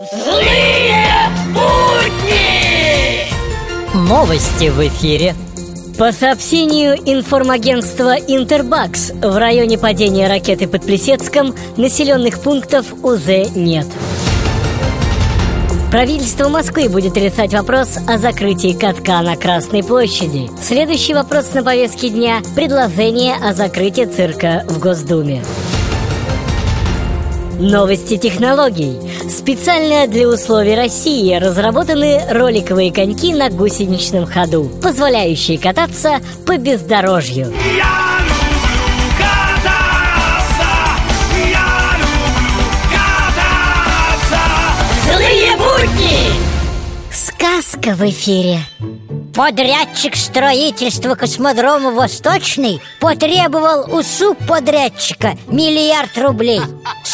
Злые будни! Новости в эфире. По сообщению информагентства Интербакс, в районе падения ракеты под Плесецком населенных пунктов уже нет. Правительство Москвы будет решать вопрос о закрытии катка на Красной площади. Следующий вопрос на повестке дня – предложение о закрытии цирка в Госдуме. Новости технологий. Специально для условий России разработаны роликовые коньки на гусеничном ходу, позволяющие кататься по бездорожью. Я люблю кататься! Я люблю кататься! Злые будни! Сказка в эфире. Подрядчик строительства космодрома «Восточный» потребовал у субподрядчика миллиард рублей.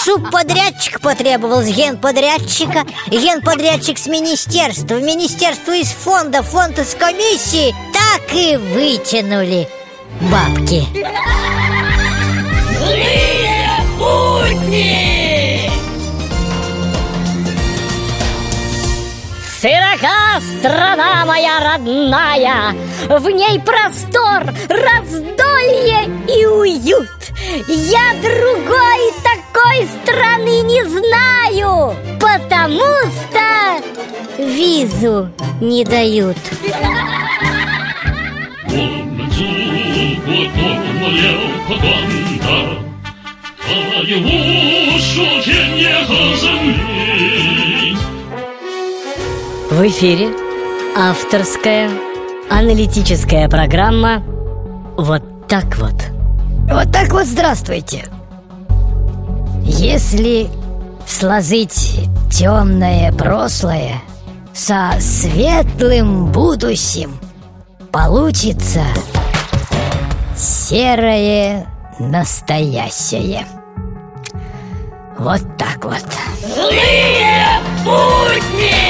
Субподрядчик потребовал с генподрядчика, генподрядчик с министерства, министерство из фонда, фонд из комиссии. Так и вытянули бабки. Злые будни! Широка страна моя родная, в ней простор, раздолье и уют. Я другой Потому-то визу не дают. В эфире авторская аналитическая программа «Вот так вот». Вот так вот здравствуйте. Если сложить темное прошлое со светлым будущим, получится серое настоящее. Вот так вот. Злые будни!